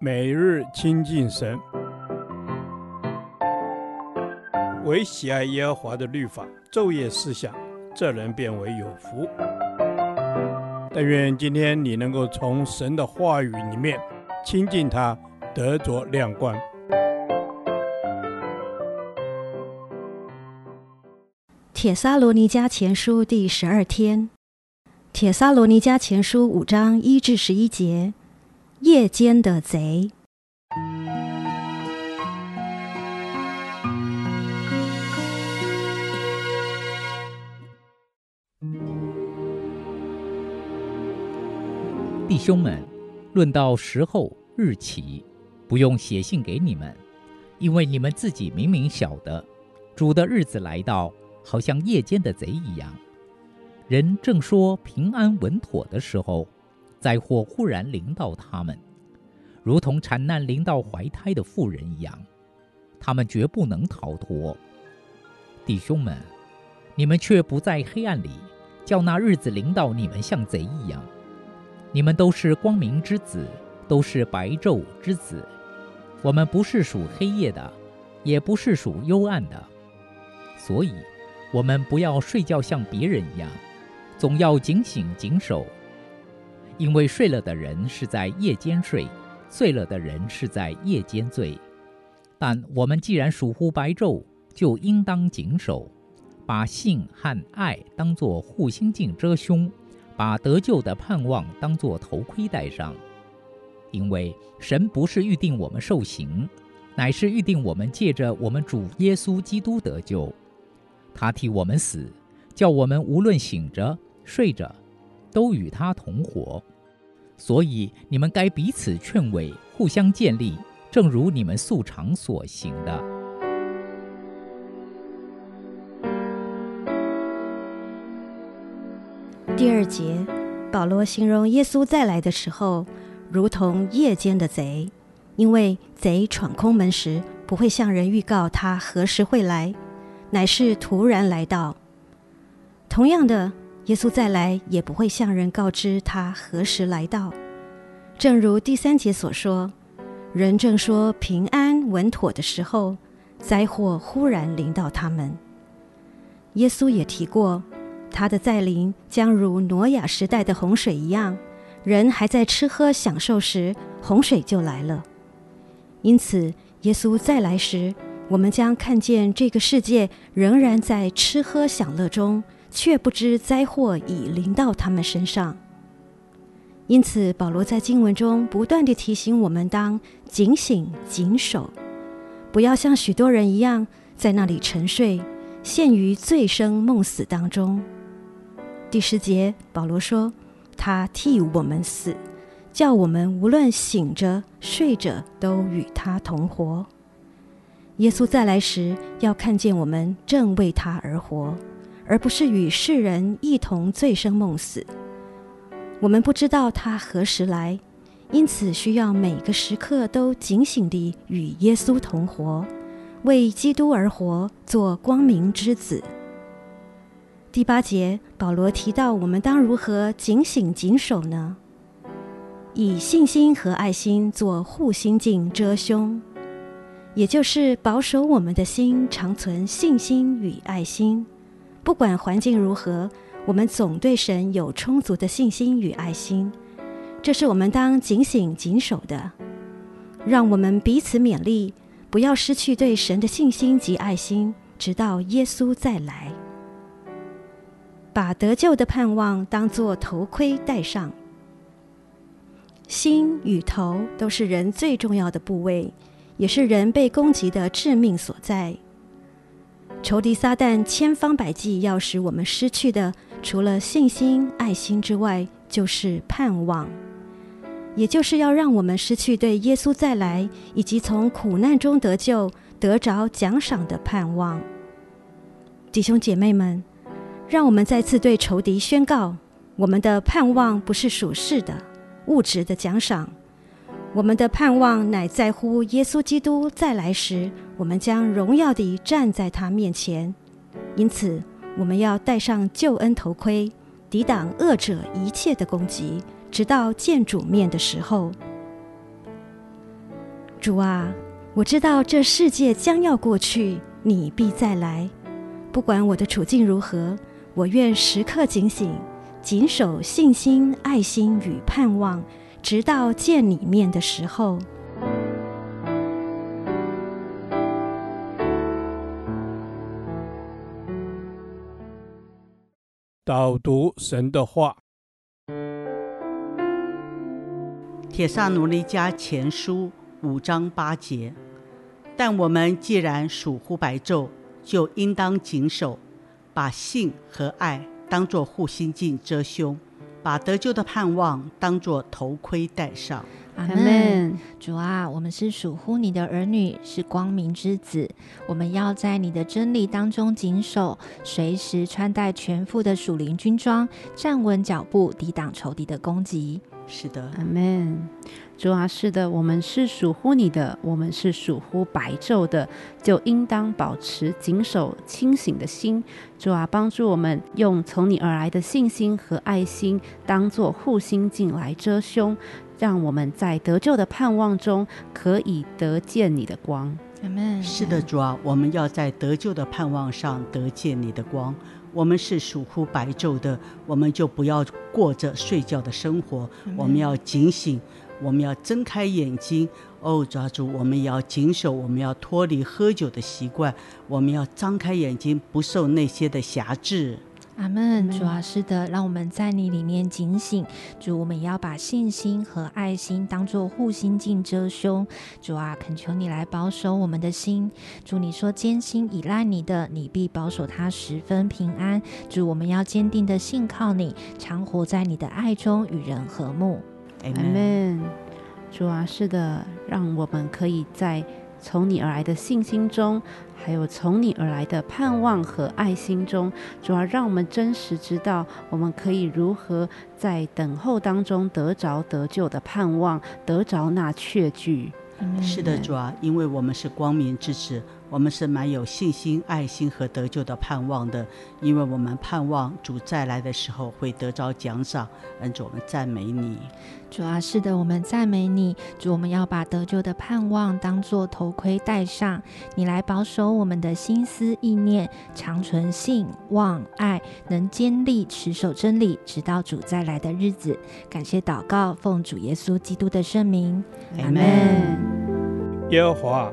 每日亲近神，唯喜爱耶和华的律法，昼夜思想，这人便为有福。但愿今天你能够从神的话语里面亲近他，得着亮光。帖撒罗尼迦前书第十二天，帖撒罗尼迦前书五章一至十一节。夜间的贼，弟兄们，论到时候日期，不用写信给你们，因为你们自己明明晓得，主的日子来到，好像夜间的贼一样。人正说平安稳妥的时候，灾祸忽然临到他们，如同产难临到怀胎的妇人一样，他们绝不能逃脱。弟兄们，你们却不在黑暗里，叫那日子临到你们像贼一样。你们都是光明之子，都是白昼之子。我们不是属黑夜的，也不是属幽暗的。所以，我们不要睡觉像别人一样，总要警醒谨守。因为睡了的人是在夜间睡，醉了的人是在夜间醉。但我们既然属乎白昼，就应当谨守，把性和爱当作护心镜遮胸，把得救的盼望当作头盔戴上。因为神不是预定我们受刑，乃是预定我们借着我们主耶稣基督得救。他替我们死，叫我们无论醒着睡着，都与他同活，所以你们该彼此劝慰，互相建立，正如你们素常所行的。第二节，保罗形容耶稣再来的时候，如同夜间的贼，因为贼闯空门时，不会向人预告他何时会来，乃是突然来到。同样的。耶稣再来也不会向人告知他何时来到，正如第三节所说，人正说平安稳妥的时候，灾祸忽然临到他们。耶稣也提过，他的再临将如挪亚时代的洪水一样，人还在吃喝享受时，洪水就来了。因此，耶稣再来时，我们将看见这个世界仍然在吃喝享乐中。却不知灾祸已临到他们身上，因此保罗在经文中不断地提醒我们当警醒谨守，不要像许多人一样在那里沉睡，陷于醉生梦死当中。第十节，保罗说：“他替我们死，叫我们无论醒着睡着，都与他同活。”耶稣再来时，要看见我们正为他而活。而不是与世人一同醉生梦死。我们不知道他何时来，因此需要每个时刻都警醒地与耶稣同活，为基督而活，做光明之子。第八节，保罗提到我们当如何警醒谨守呢？以信心和爱心做护心镜遮胸，也就是保守我们的心，常存信心与爱心。不管环境如何，我们总对神有充足的信心与爱心，这是我们当警醒谨守的。让我们彼此勉励，不要失去对神的信心及爱心，直到耶稣再来。把得救的盼望当作头盔戴上。心与头都是人最重要的部位，也是人被攻击的致命所在。仇敌撒旦千方百计要使我们失去的，除了信心、爱心之外，就是盼望，也就是要让我们失去对耶稣再来以及从苦难中得救、得着奖赏的盼望。弟兄姐妹们，让我们再次对仇敌宣告：我们的盼望不是属世的、物质的奖赏。我们的盼望乃在乎耶稣基督再来时，我们将荣耀地站在他面前。因此，我们要戴上救恩头盔，抵挡恶者一切的攻击，直到见主面的时候。主啊，我知道这世界将要过去，你必再来。不管我的处境如何，我愿时刻警醒，谨守信心、爱心与盼望，直到见你面的时候。导读神的话，《铁萨奴尼迦前书》五章八节。但我们既然属乎白昼，就应当谨守，把性和爱当作护心镜遮胸，把得救的盼望当作头盔戴上。阿门。主啊，我们是属乎你的儿女，是光明之子。我们要在你的真理当中谨守，随时穿戴全副的属灵军装，站稳脚步，抵挡仇敌的攻击。是的，阿门。主啊，是的，我们是属乎你的，我们是属乎白昼的，就应当保持谨守清醒的心。主啊，帮助我们用从你而来的信心和爱心，当做护心镜来遮胸。让我们在得救的盼望中，可以得见你的光。是的，主啊，我们要在得救的盼望上得见你的光。我们是属乎白昼的，我们就不要过着睡觉的生活。我们要警醒，我们要睁开眼睛。哦，抓住！我们要谨守，我们要脱离喝酒的习惯。我们要张开眼睛，不受那些的辖制。阿门，主啊，是的，让我们在你里面警醒。主，我们也要把信心和爱心当做护心镜遮胸。主啊，恳求你来保守我们的心。主，你说艰辛依赖你的，你必保守他十分平安。主，我们要坚定的信靠你，常活在你的爱中，与人和睦。阿门。主啊，是的，让我们可以在。从你而来的信心中，还有从你而来的盼望和爱心中，主要让我们真实知道，我们可以如何在等候当中得着得救的盼望，得着那确据。是的，主啊，因为我们是光明之子。我们是蛮有信心、爱心和得救的盼望的，因为我们盼望主再来的时候会得着奖赏。恩主，我们赞美你。主啊，是的，我们赞美你。主，我们要把得救的盼望当作头盔戴上，你来保守我们的心思意念，长存信望爱，能坚立持守真理，直到主再来的日子。感谢祷告，奉主耶稣基督的圣名，阿门。耶和华。